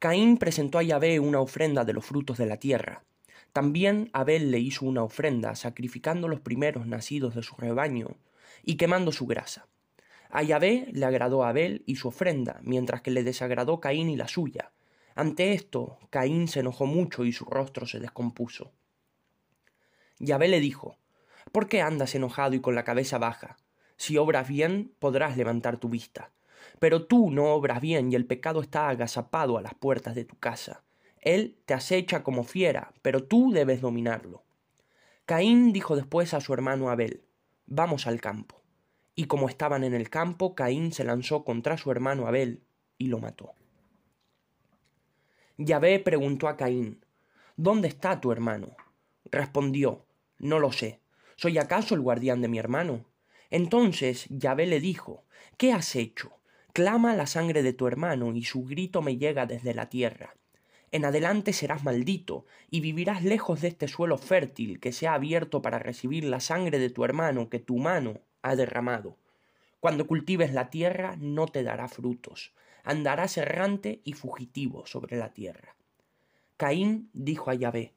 Caín presentó a Yahvé una ofrenda de los frutos de la tierra. También Abel le hizo una ofrenda, sacrificando los primeros nacidos de su rebaño y quemando su grasa. A Yahvé le agradó Abel y su ofrenda, mientras que le desagradó Caín y la suya. Ante esto, Caín se enojó mucho y su rostro se descompuso. Yahvé le dijo, ¿Por qué andas enojado y con la cabeza baja? Si obras bien, podrás levantar tu vista. Pero tú no obras bien y el pecado está agazapado a las puertas de tu casa. Él te acecha como fiera, pero tú debes dominarlo. Caín dijo después a su hermano Abel, Vamos al campo. Y como estaban en el campo, Caín se lanzó contra su hermano Abel y lo mató. Yahvé preguntó a Caín, ¿Dónde está tu hermano? Respondió, No lo sé. ¿Soy acaso el guardián de mi hermano? Entonces Yahvé le dijo, ¿Qué has hecho? Clama la sangre de tu hermano, y su grito me llega desde la tierra. En adelante serás maldito, y vivirás lejos de este suelo fértil que se ha abierto para recibir la sangre de tu hermano que tu mano ha derramado. Cuando cultives la tierra no te dará frutos, andarás errante y fugitivo sobre la tierra. Caín dijo a Yahvé,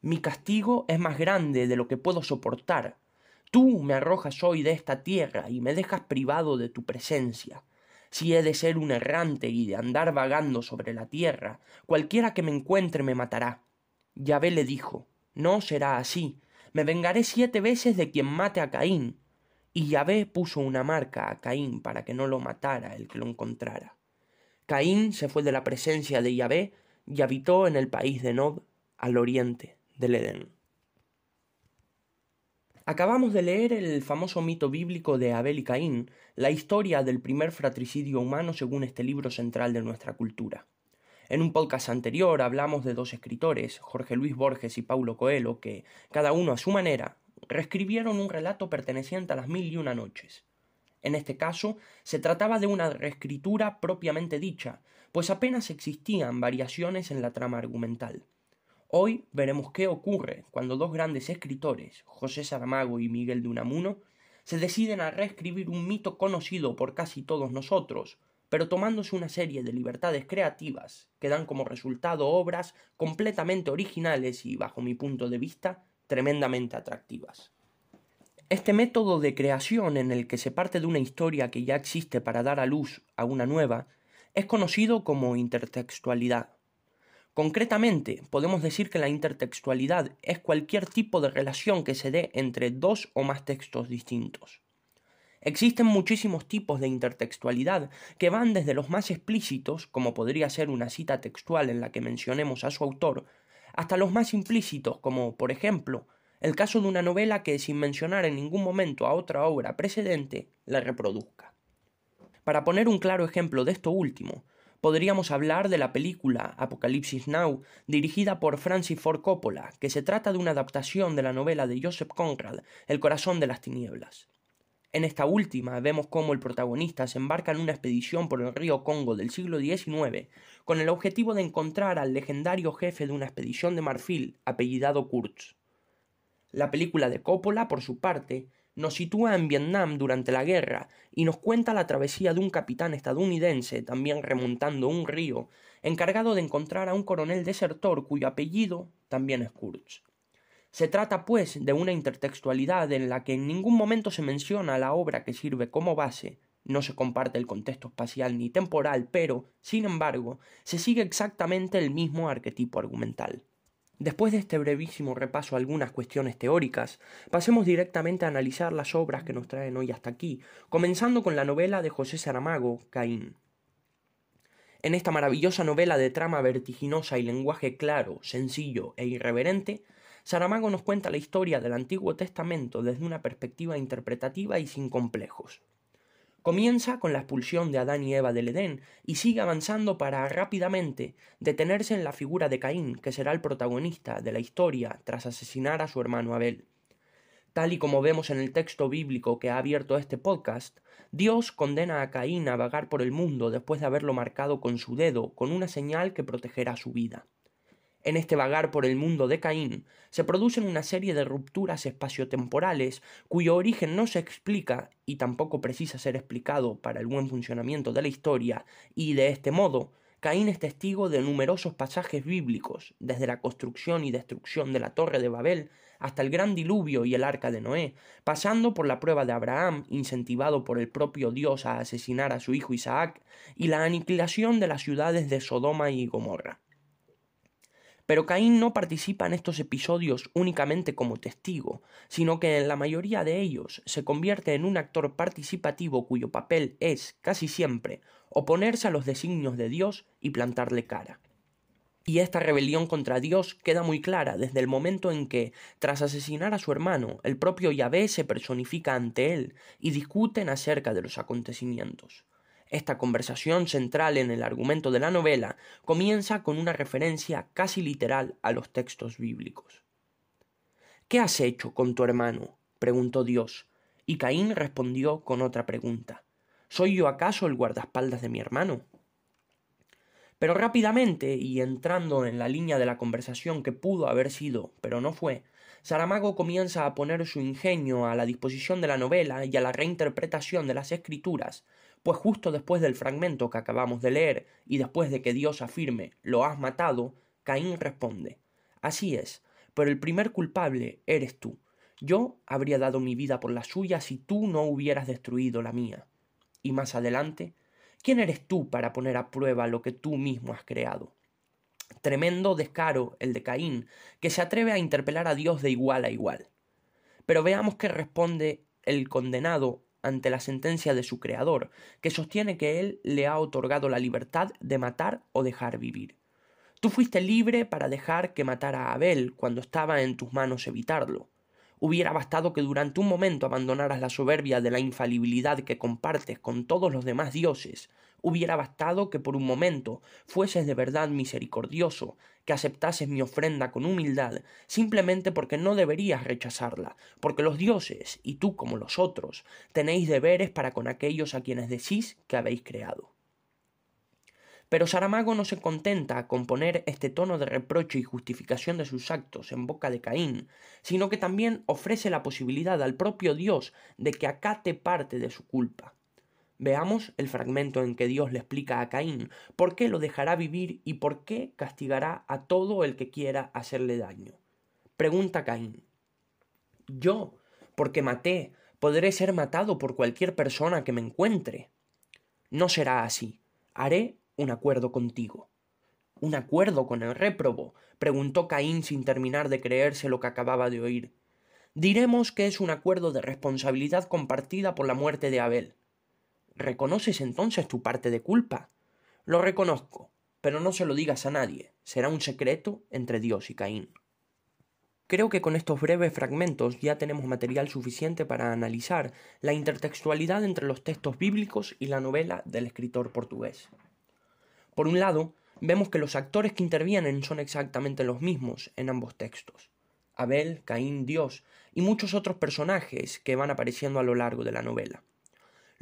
Mi castigo es más grande de lo que puedo soportar. Tú me arrojas hoy de esta tierra y me dejas privado de tu presencia. Si he de ser un errante y de andar vagando sobre la tierra, cualquiera que me encuentre me matará. Yahvé le dijo, No será así, me vengaré siete veces de quien mate a Caín. Y Yahvé puso una marca a Caín para que no lo matara el que lo encontrara. Caín se fue de la presencia de Yahvé y habitó en el país de Nod, al oriente del Edén. Acabamos de leer el famoso mito bíblico de Abel y Caín, la historia del primer fratricidio humano según este libro central de nuestra cultura. En un podcast anterior hablamos de dos escritores, Jorge Luis Borges y Paulo Coelho, que, cada uno a su manera, reescribieron un relato perteneciente a las mil y una noches. En este caso, se trataba de una reescritura propiamente dicha, pues apenas existían variaciones en la trama argumental. Hoy veremos qué ocurre cuando dos grandes escritores, José Saramago y Miguel de Unamuno, se deciden a reescribir un mito conocido por casi todos nosotros, pero tomándose una serie de libertades creativas que dan como resultado obras completamente originales y, bajo mi punto de vista, tremendamente atractivas. Este método de creación en el que se parte de una historia que ya existe para dar a luz a una nueva es conocido como intertextualidad. Concretamente, podemos decir que la intertextualidad es cualquier tipo de relación que se dé entre dos o más textos distintos. Existen muchísimos tipos de intertextualidad que van desde los más explícitos, como podría ser una cita textual en la que mencionemos a su autor, hasta los más implícitos, como, por ejemplo, el caso de una novela que, sin mencionar en ningún momento a otra obra precedente, la reproduzca. Para poner un claro ejemplo de esto último, podríamos hablar de la película Apocalipsis Now, dirigida por Francis Ford Coppola, que se trata de una adaptación de la novela de Joseph Conrad, El corazón de las tinieblas. En esta última vemos cómo el protagonista se embarca en una expedición por el río Congo del siglo XIX con el objetivo de encontrar al legendario jefe de una expedición de marfil apellidado Kurtz. La película de Coppola, por su parte, nos sitúa en Vietnam durante la guerra y nos cuenta la travesía de un capitán estadounidense, también remontando un río, encargado de encontrar a un coronel desertor cuyo apellido también es Kurtz. Se trata, pues, de una intertextualidad en la que en ningún momento se menciona la obra que sirve como base, no se comparte el contexto espacial ni temporal, pero, sin embargo, se sigue exactamente el mismo arquetipo argumental. Después de este brevísimo repaso a algunas cuestiones teóricas, pasemos directamente a analizar las obras que nos traen hoy hasta aquí, comenzando con la novela de José Saramago, Caín. En esta maravillosa novela de trama vertiginosa y lenguaje claro, sencillo e irreverente, Saramago nos cuenta la historia del Antiguo Testamento desde una perspectiva interpretativa y sin complejos. Comienza con la expulsión de Adán y Eva del Edén y sigue avanzando para rápidamente detenerse en la figura de Caín, que será el protagonista de la historia tras asesinar a su hermano Abel. Tal y como vemos en el texto bíblico que ha abierto este podcast, Dios condena a Caín a vagar por el mundo después de haberlo marcado con su dedo con una señal que protegerá su vida. En este vagar por el mundo de Caín se producen una serie de rupturas espaciotemporales cuyo origen no se explica y tampoco precisa ser explicado para el buen funcionamiento de la historia, y de este modo, Caín es testigo de numerosos pasajes bíblicos, desde la construcción y destrucción de la Torre de Babel hasta el gran diluvio y el arca de Noé, pasando por la prueba de Abraham, incentivado por el propio Dios a asesinar a su hijo Isaac, y la aniquilación de las ciudades de Sodoma y Gomorra. Pero Caín no participa en estos episodios únicamente como testigo, sino que en la mayoría de ellos se convierte en un actor participativo cuyo papel es, casi siempre, oponerse a los designios de Dios y plantarle cara. Y esta rebelión contra Dios queda muy clara desde el momento en que, tras asesinar a su hermano, el propio Yahvé se personifica ante él y discuten acerca de los acontecimientos. Esta conversación central en el argumento de la novela comienza con una referencia casi literal a los textos bíblicos. ¿Qué has hecho con tu hermano? preguntó Dios, y Caín respondió con otra pregunta. ¿Soy yo acaso el guardaespaldas de mi hermano? Pero rápidamente, y entrando en la línea de la conversación que pudo haber sido, pero no fue, Saramago comienza a poner su ingenio a la disposición de la novela y a la reinterpretación de las escrituras, pues justo después del fragmento que acabamos de leer y después de que Dios afirme lo has matado, Caín responde Así es, pero el primer culpable eres tú. Yo habría dado mi vida por la suya si tú no hubieras destruido la mía. Y más adelante, ¿Quién eres tú para poner a prueba lo que tú mismo has creado? Tremendo descaro el de Caín, que se atreve a interpelar a Dios de igual a igual. Pero veamos qué responde el condenado ante la sentencia de su creador, que sostiene que él le ha otorgado la libertad de matar o dejar vivir. Tú fuiste libre para dejar que matara a Abel cuando estaba en tus manos evitarlo. Hubiera bastado que durante un momento abandonaras la soberbia de la infalibilidad que compartes con todos los demás dioses. Hubiera bastado que por un momento fueses de verdad misericordioso, que aceptases mi ofrenda con humildad, simplemente porque no deberías rechazarla, porque los dioses, y tú como los otros, tenéis deberes para con aquellos a quienes decís que habéis creado. Pero Saramago no se contenta con poner este tono de reproche y justificación de sus actos en boca de Caín, sino que también ofrece la posibilidad al propio Dios de que acate parte de su culpa. Veamos el fragmento en que Dios le explica a Caín por qué lo dejará vivir y por qué castigará a todo el que quiera hacerle daño. Pregunta Caín. Yo, porque maté, podré ser matado por cualquier persona que me encuentre. No será así. Haré un acuerdo contigo. ¿Un acuerdo con el réprobo? preguntó Caín sin terminar de creerse lo que acababa de oír. Diremos que es un acuerdo de responsabilidad compartida por la muerte de Abel. ¿Reconoces entonces tu parte de culpa? Lo reconozco, pero no se lo digas a nadie. Será un secreto entre Dios y Caín. Creo que con estos breves fragmentos ya tenemos material suficiente para analizar la intertextualidad entre los textos bíblicos y la novela del escritor portugués. Por un lado, vemos que los actores que intervienen son exactamente los mismos en ambos textos. Abel, Caín, Dios y muchos otros personajes que van apareciendo a lo largo de la novela.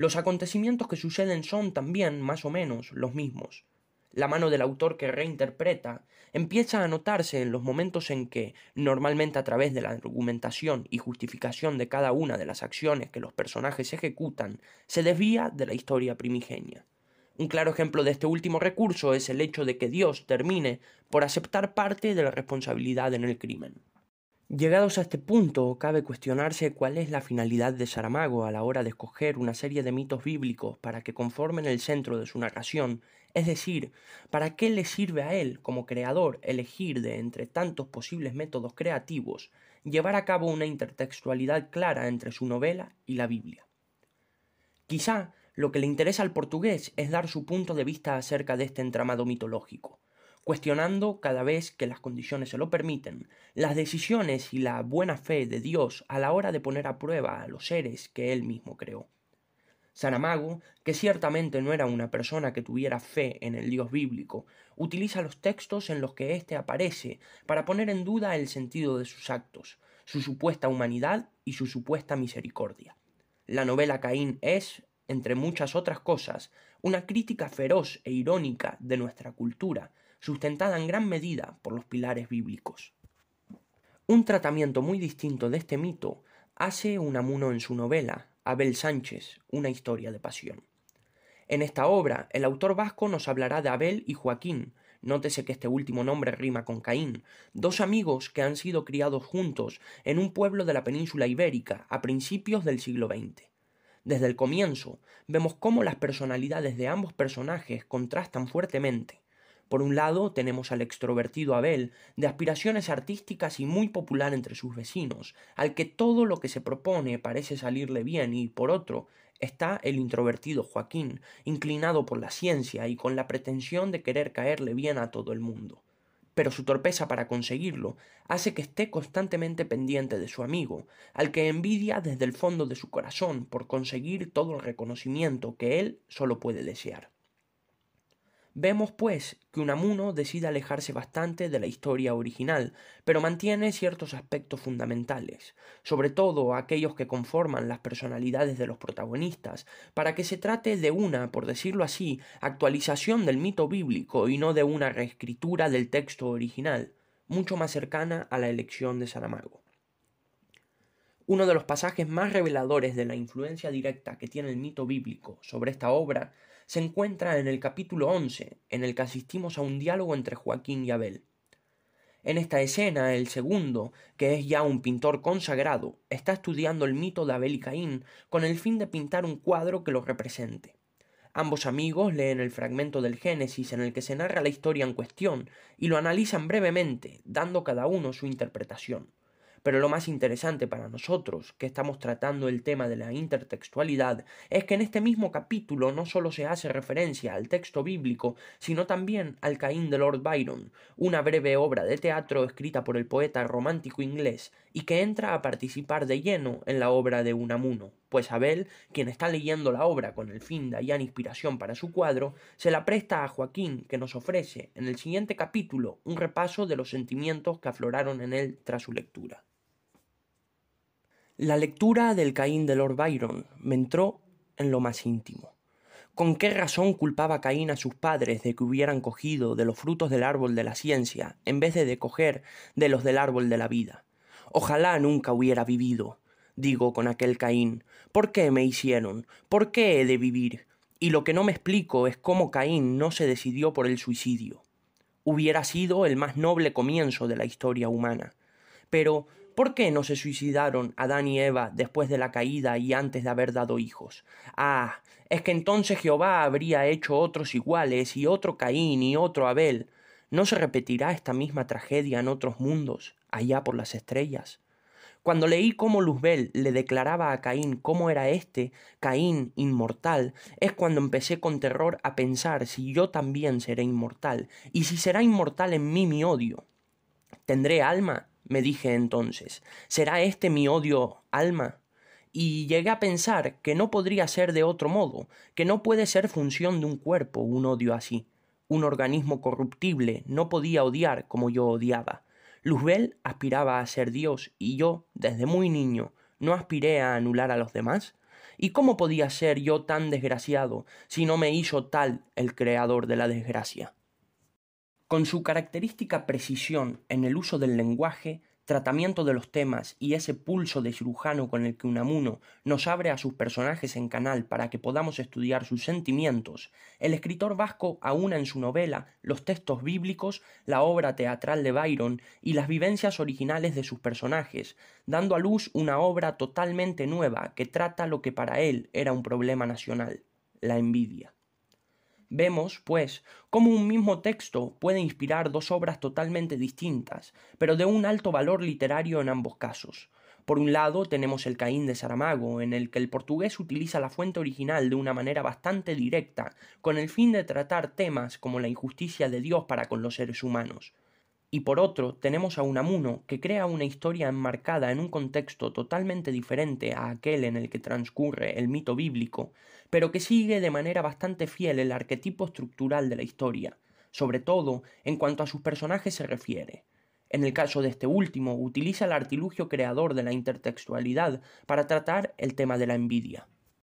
Los acontecimientos que suceden son también, más o menos, los mismos. La mano del autor que reinterpreta empieza a notarse en los momentos en que, normalmente a través de la argumentación y justificación de cada una de las acciones que los personajes ejecutan, se desvía de la historia primigenia. Un claro ejemplo de este último recurso es el hecho de que Dios termine por aceptar parte de la responsabilidad en el crimen. Llegados a este punto, cabe cuestionarse cuál es la finalidad de Saramago a la hora de escoger una serie de mitos bíblicos para que conformen el centro de su narración, es decir, para qué le sirve a él, como creador, elegir de entre tantos posibles métodos creativos, llevar a cabo una intertextualidad clara entre su novela y la Biblia. Quizá lo que le interesa al portugués es dar su punto de vista acerca de este entramado mitológico, cuestionando cada vez que las condiciones se lo permiten, las decisiones y la buena fe de Dios a la hora de poner a prueba a los seres que él mismo creó. Saramago, que ciertamente no era una persona que tuviera fe en el Dios bíblico, utiliza los textos en los que éste aparece para poner en duda el sentido de sus actos, su supuesta humanidad y su supuesta misericordia. La novela Caín es, entre muchas otras cosas, una crítica feroz e irónica de nuestra cultura, sustentada en gran medida por los pilares bíblicos. Un tratamiento muy distinto de este mito hace Unamuno en su novela, Abel Sánchez, una historia de pasión. En esta obra, el autor vasco nos hablará de Abel y Joaquín, nótese que este último nombre rima con Caín, dos amigos que han sido criados juntos en un pueblo de la península ibérica a principios del siglo XX. Desde el comienzo, vemos cómo las personalidades de ambos personajes contrastan fuertemente. Por un lado, tenemos al extrovertido Abel, de aspiraciones artísticas y muy popular entre sus vecinos, al que todo lo que se propone parece salirle bien, y por otro, está el introvertido Joaquín, inclinado por la ciencia y con la pretensión de querer caerle bien a todo el mundo pero su torpeza para conseguirlo hace que esté constantemente pendiente de su amigo, al que envidia desde el fondo de su corazón por conseguir todo el reconocimiento que él solo puede desear. Vemos, pues, que Unamuno decide alejarse bastante de la historia original, pero mantiene ciertos aspectos fundamentales, sobre todo aquellos que conforman las personalidades de los protagonistas, para que se trate de una, por decirlo así, actualización del mito bíblico y no de una reescritura del texto original, mucho más cercana a la elección de Saramago. Uno de los pasajes más reveladores de la influencia directa que tiene el mito bíblico sobre esta obra se encuentra en el capítulo 11, en el que asistimos a un diálogo entre Joaquín y Abel. En esta escena, el segundo, que es ya un pintor consagrado, está estudiando el mito de Abel y Caín con el fin de pintar un cuadro que lo represente. Ambos amigos leen el fragmento del Génesis en el que se narra la historia en cuestión y lo analizan brevemente, dando cada uno su interpretación. Pero lo más interesante para nosotros, que estamos tratando el tema de la intertextualidad, es que en este mismo capítulo no solo se hace referencia al texto bíblico, sino también al Caín de Lord Byron, una breve obra de teatro escrita por el poeta romántico inglés y que entra a participar de lleno en la obra de Unamuno, pues Abel, quien está leyendo la obra con el fin de hallar inspiración para su cuadro, se la presta a Joaquín, que nos ofrece en el siguiente capítulo un repaso de los sentimientos que afloraron en él tras su lectura. La lectura del Caín de Lord Byron me entró en lo más íntimo. ¿Con qué razón culpaba Caín a sus padres de que hubieran cogido de los frutos del árbol de la ciencia en vez de, coger de los del árbol de la vida? Ojalá nunca hubiera vivido, digo con aquel Caín. ¿Por qué me hicieron? ¿Por qué he de vivir? Y lo que no me explico es cómo Caín no se decidió por el suicidio. Hubiera sido el más noble comienzo de la historia humana. Pero ¿Por qué no se suicidaron Adán y Eva después de la caída y antes de haber dado hijos? Ah, es que entonces Jehová habría hecho otros iguales y otro Caín y otro Abel. ¿No se repetirá esta misma tragedia en otros mundos, allá por las estrellas? Cuando leí cómo Luzbel le declaraba a Caín cómo era este, Caín inmortal, es cuando empecé con terror a pensar si yo también seré inmortal, y si será inmortal en mí mi odio. ¿Tendré alma? Me dije entonces, ¿será este mi odio alma? Y llegué a pensar que no podría ser de otro modo, que no puede ser función de un cuerpo un odio así. Un organismo corruptible no podía odiar como yo odiaba. Luzbel aspiraba a ser Dios y yo, desde muy niño, no aspiré a anular a los demás. ¿Y cómo podía ser yo tan desgraciado si no me hizo tal el creador de la desgracia? Con su característica precisión en el uso del lenguaje, tratamiento de los temas y ese pulso de cirujano con el que Unamuno nos abre a sus personajes en canal para que podamos estudiar sus sentimientos, el escritor vasco aúna en su novela los textos bíblicos, la obra teatral de Byron y las vivencias originales de sus personajes, dando a luz una obra totalmente nueva que trata lo que para él era un problema nacional, la envidia. Vemos, pues, cómo un mismo texto puede inspirar dos obras totalmente distintas, pero de un alto valor literario en ambos casos. Por un lado tenemos el Caín de Saramago, en el que el portugués utiliza la fuente original de una manera bastante directa, con el fin de tratar temas como la injusticia de Dios para con los seres humanos. Y por otro, tenemos a Unamuno, que crea una historia enmarcada en un contexto totalmente diferente a aquel en el que transcurre el mito bíblico, pero que sigue de manera bastante fiel el arquetipo estructural de la historia, sobre todo en cuanto a sus personajes se refiere. En el caso de este último, utiliza el artilugio creador de la intertextualidad para tratar el tema de la envidia.